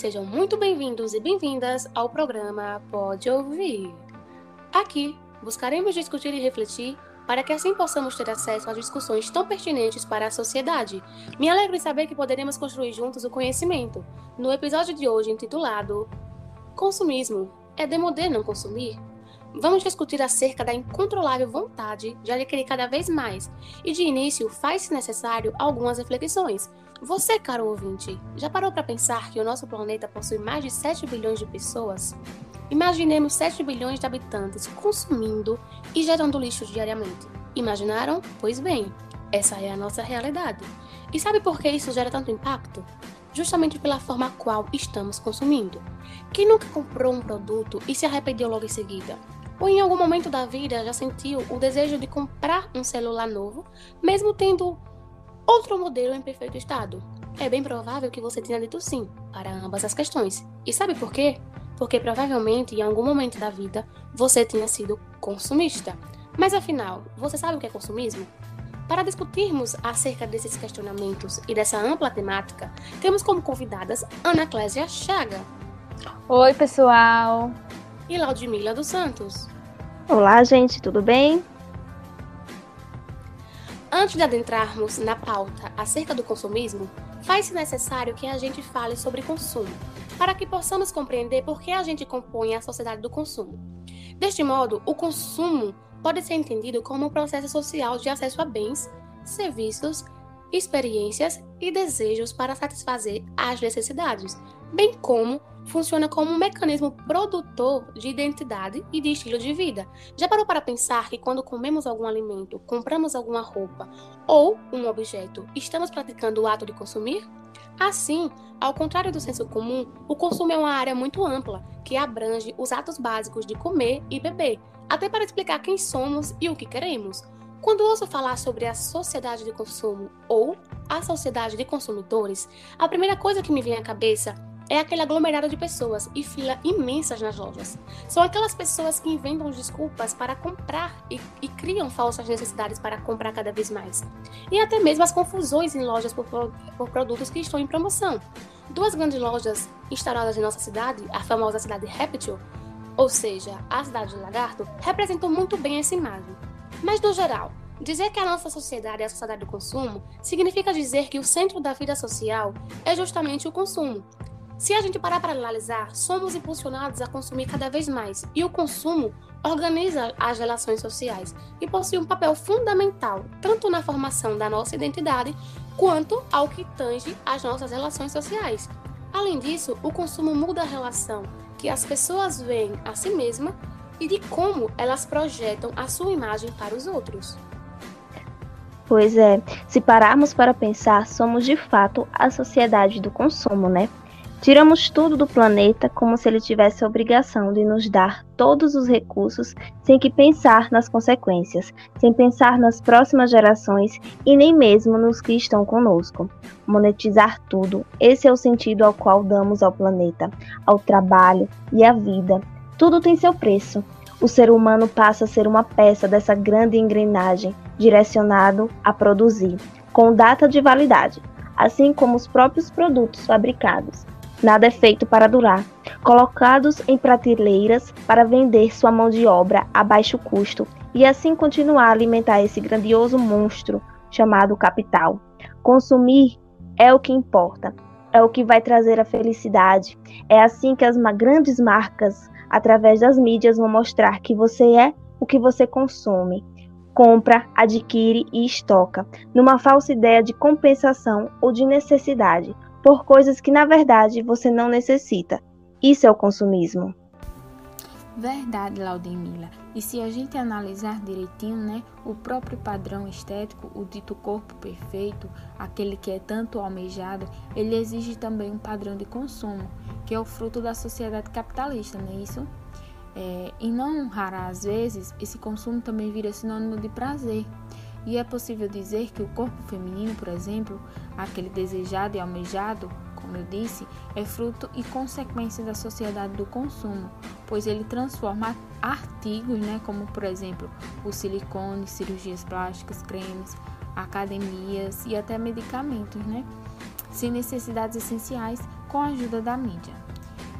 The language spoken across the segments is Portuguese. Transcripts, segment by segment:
Sejam muito bem-vindos e bem-vindas ao programa Pode Ouvir. Aqui, buscaremos discutir e refletir para que assim possamos ter acesso a discussões tão pertinentes para a sociedade. Me alegro em saber que poderemos construir juntos o conhecimento. No episódio de hoje, intitulado Consumismo, é demodê não consumir? Vamos discutir acerca da incontrolável vontade de adquirir cada vez mais, e de início faz-se necessário algumas reflexões. Você, caro ouvinte, já parou para pensar que o nosso planeta possui mais de 7 bilhões de pessoas? Imaginemos 7 bilhões de habitantes consumindo e gerando lixo diariamente. Imaginaram? Pois bem, essa é a nossa realidade. E sabe por que isso gera tanto impacto? Justamente pela forma qual estamos consumindo. Quem nunca comprou um produto e se arrependeu logo em seguida? ou em algum momento da vida já sentiu o desejo de comprar um celular novo, mesmo tendo outro modelo em perfeito estado? É bem provável que você tenha dito sim para ambas as questões. E sabe por quê? Porque provavelmente em algum momento da vida você tenha sido consumista. Mas afinal, você sabe o que é consumismo? Para discutirmos acerca desses questionamentos e dessa ampla temática, temos como convidadas Ana Clésia Chaga. Oi, pessoal! E Laudmila dos Santos. Olá, gente, tudo bem? Antes de adentrarmos na pauta acerca do consumismo, faz-se necessário que a gente fale sobre consumo, para que possamos compreender por que a gente compõe a sociedade do consumo. Deste modo, o consumo pode ser entendido como um processo social de acesso a bens, serviços, experiências e desejos para satisfazer as necessidades, bem como funciona como um mecanismo produtor de identidade e de estilo de vida. Já parou para pensar que quando comemos algum alimento, compramos alguma roupa ou um objeto, estamos praticando o ato de consumir? Assim, ao contrário do senso comum, o consumo é uma área muito ampla que abrange os atos básicos de comer e beber, até para explicar quem somos e o que queremos. Quando ouço falar sobre a sociedade de consumo ou a sociedade de consumidores, a primeira coisa que me vem à cabeça é aquele aglomerado de pessoas e fila imensas nas lojas. São aquelas pessoas que inventam desculpas para comprar e, e, criam falsas necessidades para comprar cada vez mais. E até mesmo as confusões em lojas por, por produtos que estão em promoção. Duas grandes lojas instaladas em nossa cidade, a famosa cidade Reptil, ou seja, a cidade de Lagarto, representam muito bem essa imagem. Mas no geral, Dizer que a nossa sociedade é a sociedade do consumo significa dizer que o centro da vida social é justamente o consumo, se a gente parar para analisar, somos impulsionados a consumir cada vez mais e o consumo organiza as relações sociais e possui um papel fundamental tanto na formação da nossa identidade quanto ao que tange as nossas relações sociais. Além disso, o consumo muda a relação que as pessoas veem a si mesma e de como elas projetam a sua imagem para os outros. Pois é, se pararmos para pensar, somos de fato a sociedade do consumo, né? Tiramos tudo do planeta como se ele tivesse a obrigação de nos dar todos os recursos sem que pensar nas consequências, sem pensar nas próximas gerações e nem mesmo nos que estão conosco. Monetizar tudo, esse é o sentido ao qual damos ao planeta, ao trabalho e à vida. Tudo tem seu preço. O ser humano passa a ser uma peça dessa grande engrenagem, direcionado a produzir, com data de validade, assim como os próprios produtos fabricados nada é feito para durar, colocados em prateleiras para vender sua mão de obra a baixo custo e assim continuar a alimentar esse grandioso monstro chamado capital. Consumir é o que importa, é o que vai trazer a felicidade. É assim que as grandes marcas, através das mídias, vão mostrar que você é o que você consome. Compra, adquire e estoca, numa falsa ideia de compensação ou de necessidade, por coisas que na verdade você não necessita. Isso é o consumismo. Verdade, Laudemila. E se a gente analisar direitinho, né, o próprio padrão estético, o dito corpo perfeito, aquele que é tanto almejado, ele exige também um padrão de consumo, que é o fruto da sociedade capitalista, não é isso? É, e não raras vezes, esse consumo também vira sinônimo de prazer. E é possível dizer que o corpo feminino, por exemplo, aquele desejado e almejado, como eu disse, é fruto e consequência da sociedade do consumo, pois ele transforma artigos, né, como por exemplo o silicone, cirurgias plásticas, cremes, academias e até medicamentos, né? sem necessidades essenciais com a ajuda da mídia.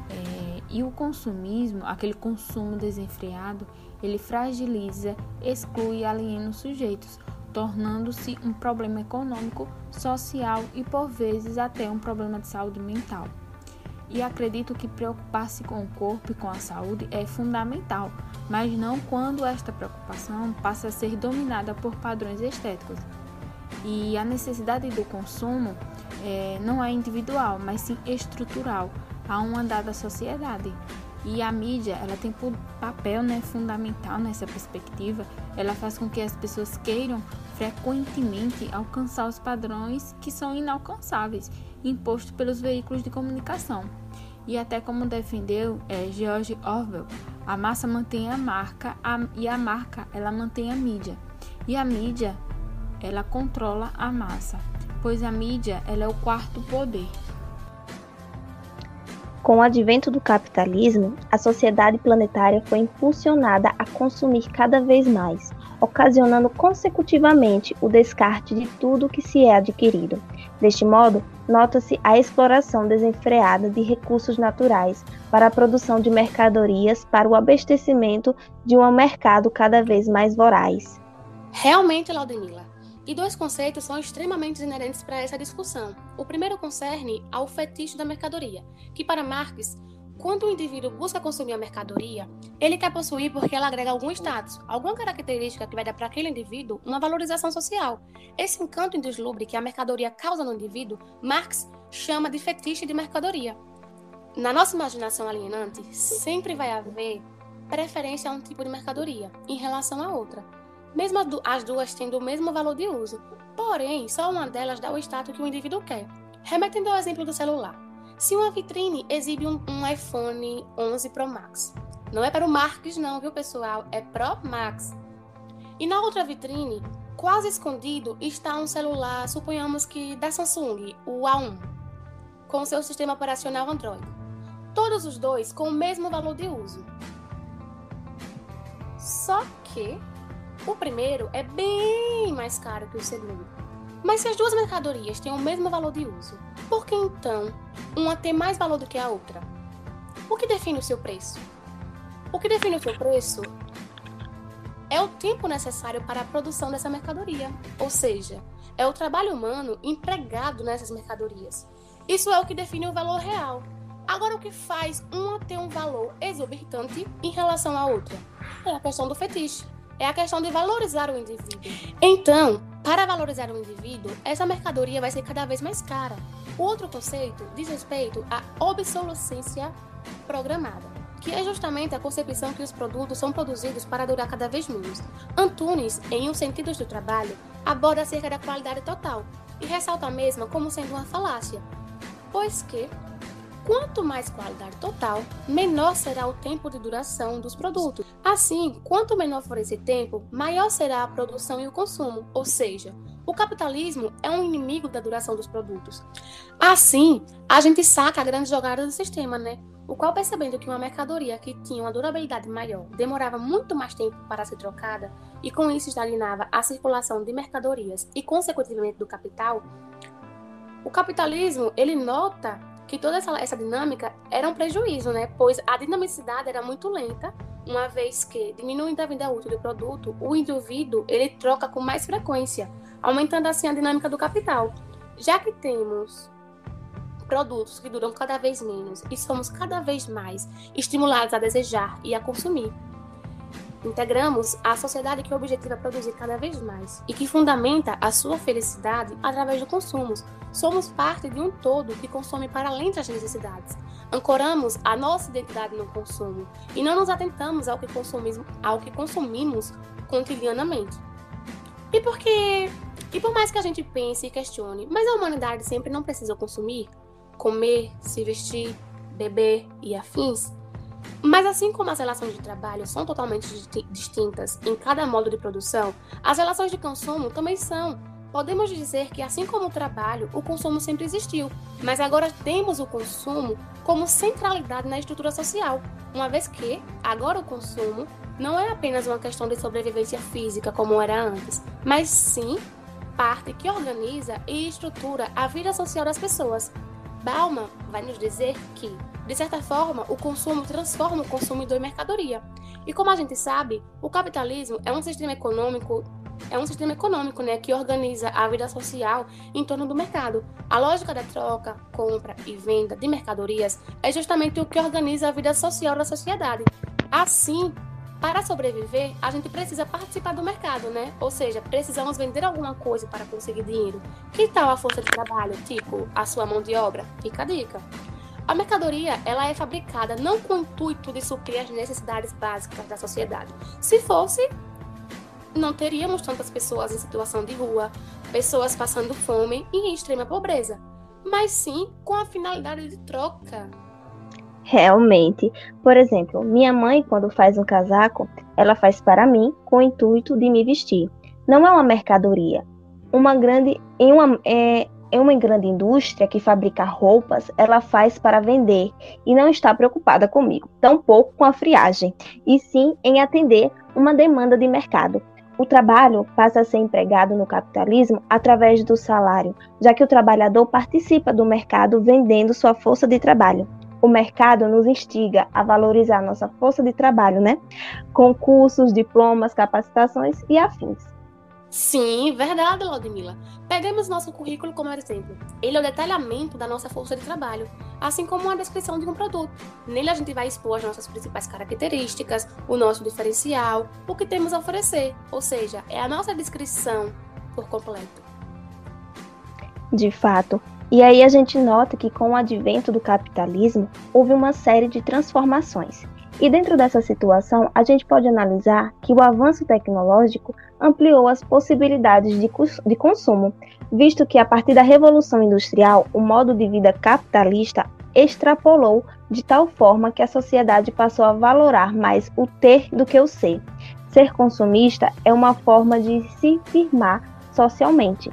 É, e o consumismo, aquele consumo desenfreado, ele fragiliza, exclui e aliena os sujeitos, tornando-se um problema econômico, social e por vezes até um problema de saúde mental. E acredito que preocupar-se com o corpo e com a saúde é fundamental, mas não quando esta preocupação passa a ser dominada por padrões estéticos. E a necessidade do consumo é, não é individual, mas sim estrutural, a uma dada sociedade. E a mídia, ela tem papel né, fundamental nessa perspectiva. Ela faz com que as pessoas queiram frequentemente alcançar os padrões que são inalcançáveis, impostos pelos veículos de comunicação. E até como defendeu é, George Orwell, a massa mantém a marca a, e a marca ela mantém a mídia. E a mídia ela controla a massa, pois a mídia ela é o quarto poder. Com o advento do capitalismo, a sociedade planetária foi impulsionada a consumir cada vez mais, ocasionando consecutivamente o descarte de tudo que se é adquirido. Deste modo, nota-se a exploração desenfreada de recursos naturais para a produção de mercadorias para o abastecimento de um mercado cada vez mais voraz. Realmente, Laudenila, e dois conceitos são extremamente inerentes para essa discussão. O primeiro concerne ao fetiche da mercadoria, que para Marx, quando o indivíduo busca consumir a mercadoria, ele quer possuir porque ela agrega algum status, alguma característica que vai dar para aquele indivíduo uma valorização social. Esse encanto indeslumbre que a mercadoria causa no indivíduo, Marx chama de fetiche de mercadoria. Na nossa imaginação alienante, sempre vai haver preferência a um tipo de mercadoria em relação a outra mesmo as duas tendo o mesmo valor de uso. Porém, só uma delas dá o status que o indivíduo quer. Remetendo ao exemplo do celular. Se uma vitrine exibe um, um iPhone 11 Pro Max, não é para o Marques não, viu pessoal? É Pro Max. E na outra vitrine, quase escondido, está um celular, suponhamos que da Samsung, o A1, com seu sistema operacional Android. Todos os dois com o mesmo valor de uso. Só que o primeiro é bem mais caro que o segundo. Mas se as duas mercadorias têm o mesmo valor de uso, por que então uma tem mais valor do que a outra? O que define o seu preço? O que define o seu preço é o tempo necessário para a produção dessa mercadoria, ou seja, é o trabalho humano empregado nessas mercadorias. Isso é o que define o valor real. Agora, o que faz uma ter um valor exorbitante em relação à outra? É a questão do fetiche é a questão de valorizar o indivíduo. Então, para valorizar o indivíduo, essa mercadoria vai ser cada vez mais cara. O outro conceito diz respeito à obsolescência programada, que é justamente a concepção que os produtos são produzidos para durar cada vez menos. Antunes, em Um Sentido do Trabalho, aborda acerca da qualidade total e ressalta a mesma como sendo uma falácia, pois que Quanto mais qualidade total, menor será o tempo de duração dos produtos. Assim, quanto menor for esse tempo, maior será a produção e o consumo, ou seja, o capitalismo é um inimigo da duração dos produtos. Assim, a gente saca a grande jogada do sistema, né? O qual, percebendo que uma mercadoria que tinha uma durabilidade maior demorava muito mais tempo para ser trocada e com isso estagnava a circulação de mercadorias e, consequentemente, do capital, o capitalismo ele nota que toda essa, essa dinâmica era um prejuízo, né? Pois a dinamicidade era muito lenta, uma vez que, diminuindo a vida útil do produto, o indivíduo ele troca com mais frequência, aumentando assim a dinâmica do capital. Já que temos produtos que duram cada vez menos e somos cada vez mais estimulados a desejar e a consumir, Integramos a sociedade que objetiva produzir cada vez mais e que fundamenta a sua felicidade através do consumo. Somos parte de um todo que consome para além das necessidades. Ancoramos a nossa identidade no consumo e não nos atentamos ao que ao que consumimos cotidianamente. E porque e por mais que a gente pense e questione, mas a humanidade sempre não precisa consumir, comer, se vestir, beber e afins, mas assim como as relações de trabalho são totalmente distintas em cada modo de produção, as relações de consumo também são. Podemos dizer que, assim como o trabalho, o consumo sempre existiu, mas agora temos o consumo como centralidade na estrutura social, uma vez que, agora o consumo não é apenas uma questão de sobrevivência física como era antes, mas sim parte que organiza e estrutura a vida social das pessoas. Bauman vai nos dizer que, de certa forma, o consumo transforma o consumidor em mercadoria. E como a gente sabe, o capitalismo é um sistema econômico é um sistema econômico né, que organiza a vida social em torno do mercado. A lógica da troca, compra e venda de mercadorias é justamente o que organiza a vida social da sociedade. Assim, para sobreviver, a gente precisa participar do mercado, né? Ou seja, precisamos vender alguma coisa para conseguir dinheiro. Que tal a força de trabalho, tipo a sua mão de obra? Fica a dica. A mercadoria ela é fabricada não com o intuito de suprir as necessidades básicas da sociedade. Se fosse, não teríamos tantas pessoas em situação de rua, pessoas passando fome e em extrema pobreza, mas sim com a finalidade de troca. Realmente. Por exemplo, minha mãe, quando faz um casaco, ela faz para mim com o intuito de me vestir. Não é uma mercadoria. Uma grande, em, uma, é, em uma grande indústria que fabrica roupas, ela faz para vender e não está preocupada comigo, tampouco com a friagem, e sim em atender uma demanda de mercado. O trabalho passa a ser empregado no capitalismo através do salário, já que o trabalhador participa do mercado vendendo sua força de trabalho. O mercado nos instiga a valorizar nossa força de trabalho, né? Com cursos, diplomas, capacitações e afins. Sim, verdade, Laudemila. Pegamos nosso currículo como exemplo. Ele é o detalhamento da nossa força de trabalho, assim como a descrição de um produto. Nele a gente vai expor as nossas principais características, o nosso diferencial, o que temos a oferecer, ou seja, é a nossa descrição por completo. De fato. E aí a gente nota que com o advento do capitalismo houve uma série de transformações. E dentro dessa situação, a gente pode analisar que o avanço tecnológico ampliou as possibilidades de, de consumo, visto que a partir da Revolução Industrial, o modo de vida capitalista extrapolou de tal forma que a sociedade passou a valorar mais o ter do que o ser. Ser consumista é uma forma de se firmar socialmente.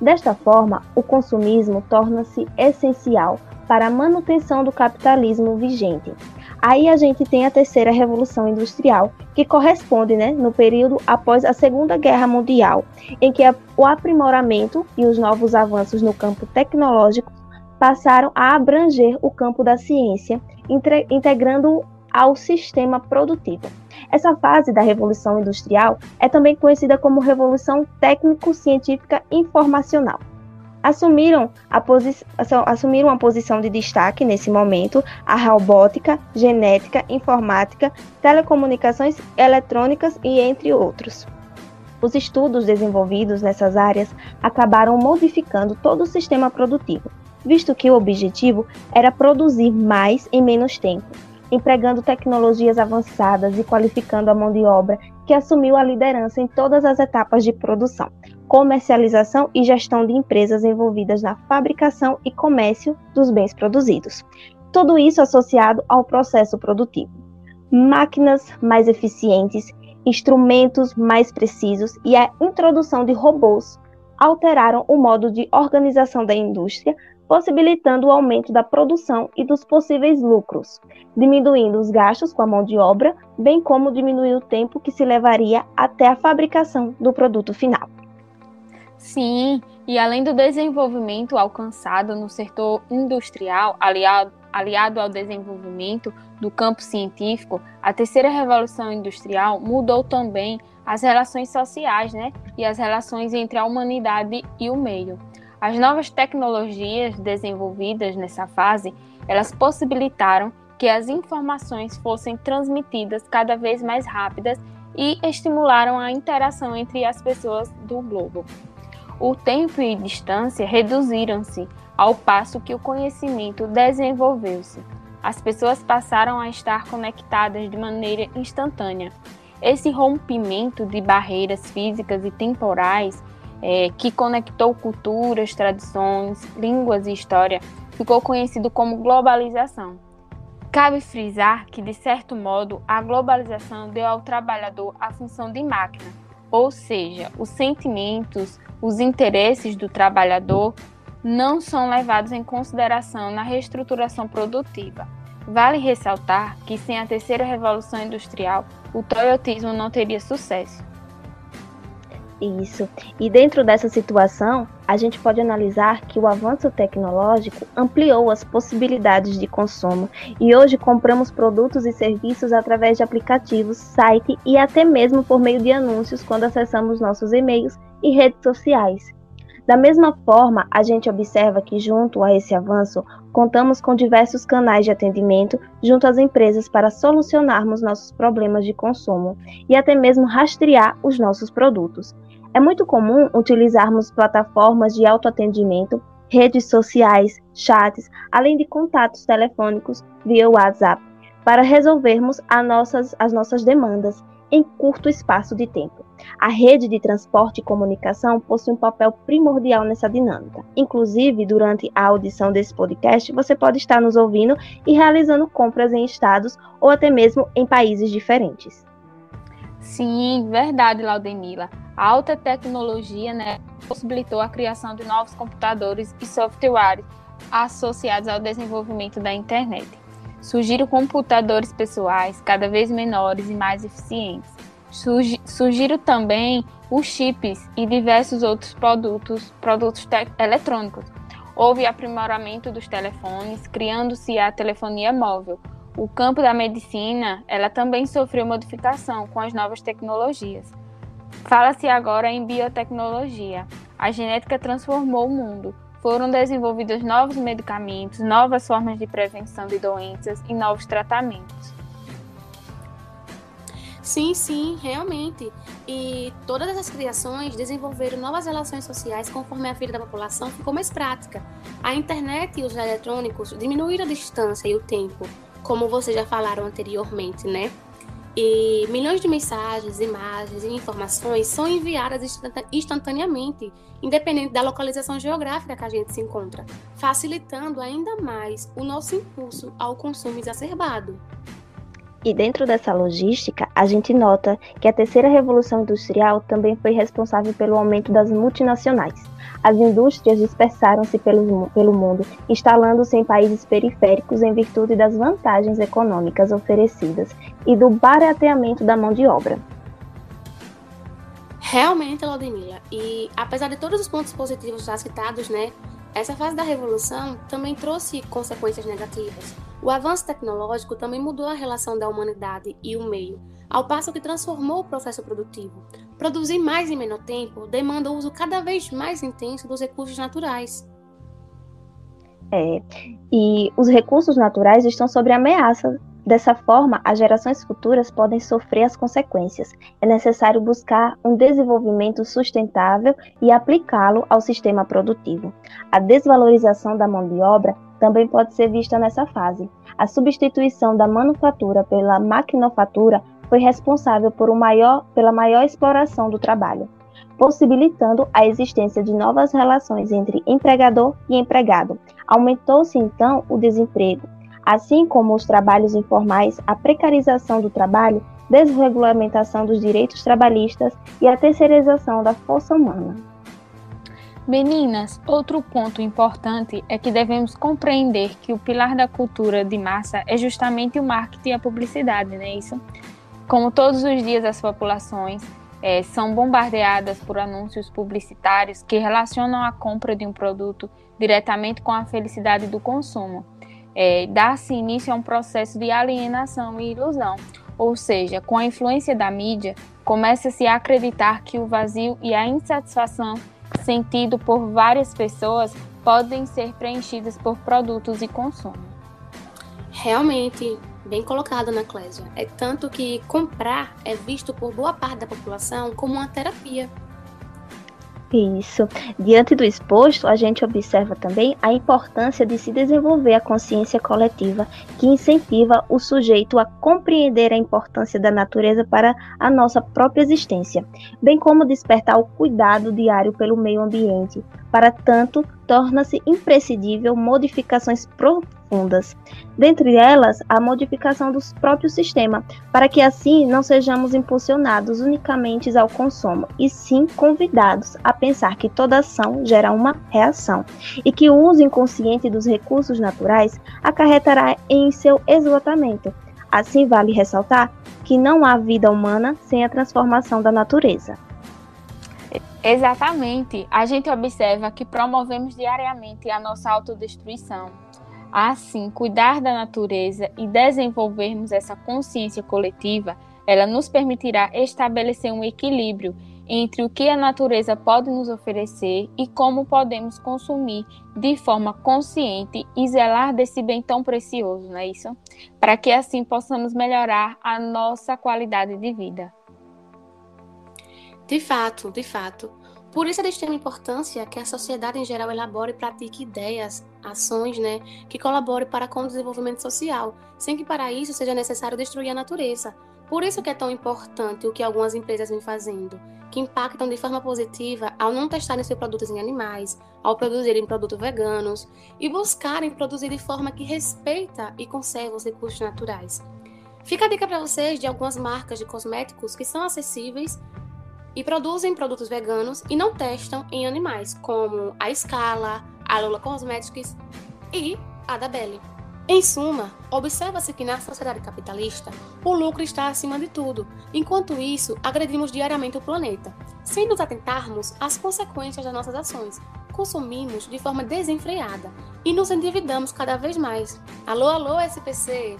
Desta forma, o consumismo torna-se essencial para a manutenção do capitalismo vigente. Aí a gente tem a terceira revolução industrial, que corresponde né, no período após a Segunda Guerra Mundial, em que o aprimoramento e os novos avanços no campo tecnológico passaram a abranger o campo da ciência, integrando ao sistema produtivo. Essa fase da Revolução Industrial é também conhecida como Revolução Técnico-Científica Informacional assumiram, a assumiram uma posição de destaque nesse momento a robótica, genética, informática, telecomunicações eletrônicas e entre outros. Os estudos desenvolvidos nessas áreas acabaram modificando todo o sistema produtivo, visto que o objetivo era produzir mais em menos tempo, empregando tecnologias avançadas e qualificando a mão de obra que assumiu a liderança em todas as etapas de produção, comercialização e gestão de empresas envolvidas na fabricação e comércio dos bens produzidos. Tudo isso associado ao processo produtivo. Máquinas mais eficientes, instrumentos mais precisos e a introdução de robôs alteraram o modo de organização da indústria, possibilitando o aumento da produção e dos possíveis lucros, diminuindo os gastos com a mão de obra, bem como diminuir o tempo que se levaria até a fabricação do produto final. Sim, e além do desenvolvimento alcançado no setor industrial, aliado, aliado ao desenvolvimento do campo científico, a terceira revolução industrial mudou também as relações sociais né, e as relações entre a humanidade e o meio. As novas tecnologias desenvolvidas nessa fase, elas possibilitaram que as informações fossem transmitidas cada vez mais rápidas e estimularam a interação entre as pessoas do globo o tempo e distância reduziram-se ao passo que o conhecimento desenvolveu-se. As pessoas passaram a estar conectadas de maneira instantânea. Esse rompimento de barreiras físicas e temporais é, que conectou culturas, tradições, línguas e história ficou conhecido como globalização. Cabe frisar que, de certo modo, a globalização deu ao trabalhador a função de máquina, ou seja, os sentimentos, os interesses do trabalhador não são levados em consideração na reestruturação produtiva. Vale ressaltar que sem a terceira revolução industrial, o toyotismo não teria sucesso. Isso. E dentro dessa situação, a gente pode analisar que o avanço tecnológico ampliou as possibilidades de consumo e hoje compramos produtos e serviços através de aplicativos, site e até mesmo por meio de anúncios quando acessamos nossos e-mails e redes sociais. Da mesma forma, a gente observa que, junto a esse avanço, contamos com diversos canais de atendimento junto às empresas para solucionarmos nossos problemas de consumo e até mesmo rastrear os nossos produtos. É muito comum utilizarmos plataformas de autoatendimento, redes sociais, chats, além de contatos telefônicos via WhatsApp, para resolvermos nossas, as nossas demandas em curto espaço de tempo. A rede de transporte e comunicação possui um papel primordial nessa dinâmica. Inclusive, durante a audição desse podcast, você pode estar nos ouvindo e realizando compras em estados ou até mesmo em países diferentes. Sim, verdade, Laudemila. A alta tecnologia né, possibilitou a criação de novos computadores e softwares associados ao desenvolvimento da internet. Surgiram computadores pessoais cada vez menores e mais eficientes. Surgiram também os chips e diversos outros produtos, produtos eletrônicos. Houve aprimoramento dos telefones, criando-se a telefonia móvel. O campo da medicina, ela também sofreu modificação com as novas tecnologias. Fala-se agora em biotecnologia. A genética transformou o mundo. Foram desenvolvidos novos medicamentos, novas formas de prevenção de doenças e novos tratamentos. Sim, sim, realmente. E todas essas criações desenvolveram novas relações sociais conforme a vida da população ficou mais prática. A internet e os eletrônicos diminuíram a distância e o tempo, como vocês já falaram anteriormente, né? E milhões de mensagens, imagens e informações são enviadas instantaneamente, independente da localização geográfica que a gente se encontra, facilitando ainda mais o nosso impulso ao consumo exacerbado. E dentro dessa logística, a gente nota que a terceira revolução industrial também foi responsável pelo aumento das multinacionais as indústrias dispersaram-se pelo, mundo, instalando-se em países periféricos em virtude das vantagens econômicas oferecidas e do barateamento da mão de obra. Realmente, Laudemila, e apesar de todos os pontos positivos já citados, né, essa fase da revolução também trouxe consequências negativas. O avanço tecnológico também mudou a relação da humanidade e o meio, ao passo que transformou o processo produtivo. Produzir mais em menor tempo demanda o uso cada vez mais intenso dos recursos naturais. É, e os recursos naturais estão sob ameaça. Dessa forma, as gerações futuras podem sofrer as consequências. É necessário buscar um desenvolvimento sustentável e aplicá-lo ao sistema produtivo. A desvalorização da mão de obra também pode ser vista nessa fase. A substituição da manufatura pela maquinofatura foi responsável por um maior, pela maior exploração do trabalho, possibilitando a existência de novas relações entre empregador e empregado. Aumentou-se então o desemprego, assim como os trabalhos informais, a precarização do trabalho, desregulamentação dos direitos trabalhistas e a terceirização da força humana. Meninas, outro ponto importante é que devemos compreender que o pilar da cultura de massa é justamente o marketing e a publicidade, não é isso? Como todos os dias as populações é, são bombardeadas por anúncios publicitários que relacionam a compra de um produto diretamente com a felicidade do consumo. É, Dá-se início a um processo de alienação e ilusão, ou seja, com a influência da mídia, começa-se a acreditar que o vazio e a insatisfação sentido por várias pessoas podem ser preenchidas por produtos e consumo. Realmente, Bem colocado, Ana Clésia. É tanto que comprar é visto por boa parte da população como uma terapia. Isso. Diante do exposto, a gente observa também a importância de se desenvolver a consciência coletiva, que incentiva o sujeito a compreender a importância da natureza para a nossa própria existência, bem como despertar o cuidado diário pelo meio ambiente. Para tanto, torna-se imprescindível modificações profundas. Dentre elas, a modificação do próprio sistema, para que assim não sejamos impulsionados unicamente ao consumo, e sim convidados a pensar que toda ação gera uma reação, e que o uso inconsciente dos recursos naturais acarretará em seu esgotamento. Assim, vale ressaltar que não há vida humana sem a transformação da natureza. Exatamente. A gente observa que promovemos diariamente a nossa autodestruição. Assim, cuidar da natureza e desenvolvermos essa consciência coletiva, ela nos permitirá estabelecer um equilíbrio entre o que a natureza pode nos oferecer e como podemos consumir de forma consciente e zelar desse bem tão precioso, não é isso? Para que assim possamos melhorar a nossa qualidade de vida. De fato, de fato. Por isso é de extrema importância que a sociedade em geral elabore e pratique ideias, ações, né, que colaborem para com o desenvolvimento social, sem que para isso seja necessário destruir a natureza. Por isso que é tão importante o que algumas empresas vêm fazendo, que impactam de forma positiva ao não testarem seus produtos em animais, ao produzirem produtos veganos e buscarem produzir de forma que respeita e conserva os recursos naturais. Fica a dica para vocês de algumas marcas de cosméticos que são acessíveis e produzem produtos veganos e não testam em animais, como a Scala, a Lola Cosmetics e a da Belly. Em suma, observa-se que na sociedade capitalista, o lucro está acima de tudo. Enquanto isso, agredimos diariamente o planeta, sem nos atentarmos às consequências das nossas ações. Consumimos de forma desenfreada e nos endividamos cada vez mais. Alô, alô, SPC!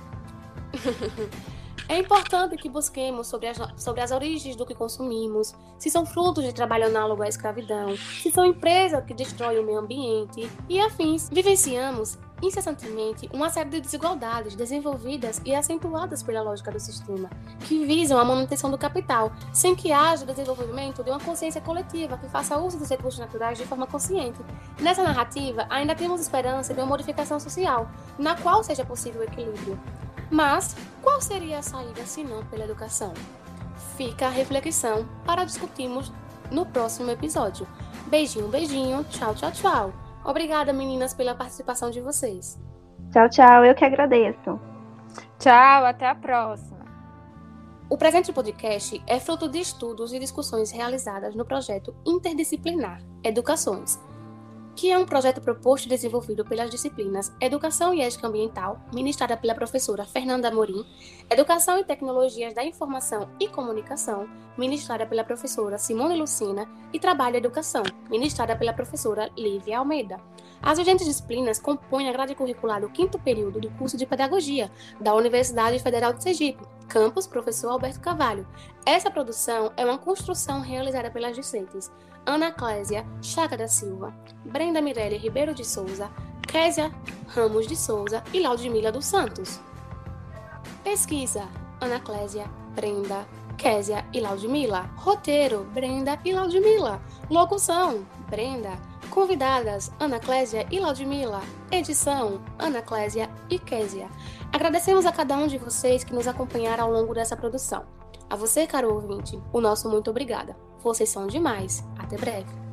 É importante que busquemos sobre as, sobre as origens do que consumimos, se são frutos de trabalho análogo à escravidão, se são empresas que destroem o meio ambiente e afins. Vivenciamos incessantemente uma série de desigualdades desenvolvidas e acentuadas pela lógica do sistema, que visam a manutenção do capital, sem que haja o desenvolvimento de uma consciência coletiva que faça uso dos recursos naturais de forma consciente. Nessa narrativa, ainda temos esperança de uma modificação social, na qual seja possível o equilíbrio. Mas qual seria a saída se não pela educação? Fica a reflexão para discutirmos no próximo episódio. Beijinho, beijinho, tchau, tchau, tchau. Obrigada, meninas, pela participação de vocês. Tchau, tchau, eu que agradeço. Tchau, até a próxima. O presente podcast é fruto de estudos e discussões realizadas no projeto interdisciplinar Educações, que é um projeto proposto e desenvolvido pelas disciplinas Educação e Ética Ambiental, ministrada pela professora Fernanda Amorim, Educação e Tecnologias da Informação e Comunicação, ministrada pela professora Simone Lucina, e Trabalho e Educação, ministrada pela professora Lívia Almeida. As vigentes disciplinas compõem a grade curricular do quinto período do curso de Pedagogia da Universidade Federal de Sergipe, campus Professor Alberto Cavalho. Essa produção é uma construção realizada pelas discentes Ana Clésia Chaga da Silva, Brenda Mirelle Ribeiro de Souza, Késia Ramos de Souza e Laudimila dos Santos. Pesquisa: Ana Clésia, Brenda, Késia e Laudimila. Roteiro: Brenda e Laudimila. Locução: Brenda. Convidadas: Ana Clésia e Laudimila. Edição: Ana Clésia e Késia. Agradecemos a cada um de vocês que nos acompanharam ao longo dessa produção. A você, caro ouvinte, o nosso muito obrigada. Vocês são demais. Até breve.